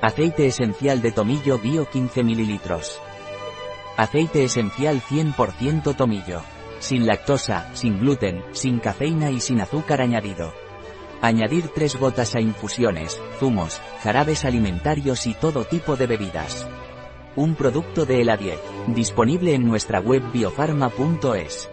Aceite esencial de tomillo bio 15 ml. Aceite esencial 100% tomillo. Sin lactosa, sin gluten, sin cafeína y sin azúcar añadido. Añadir 3 gotas a infusiones, zumos, jarabes alimentarios y todo tipo de bebidas. Un producto de Eladiet, disponible en nuestra web biofarma.es.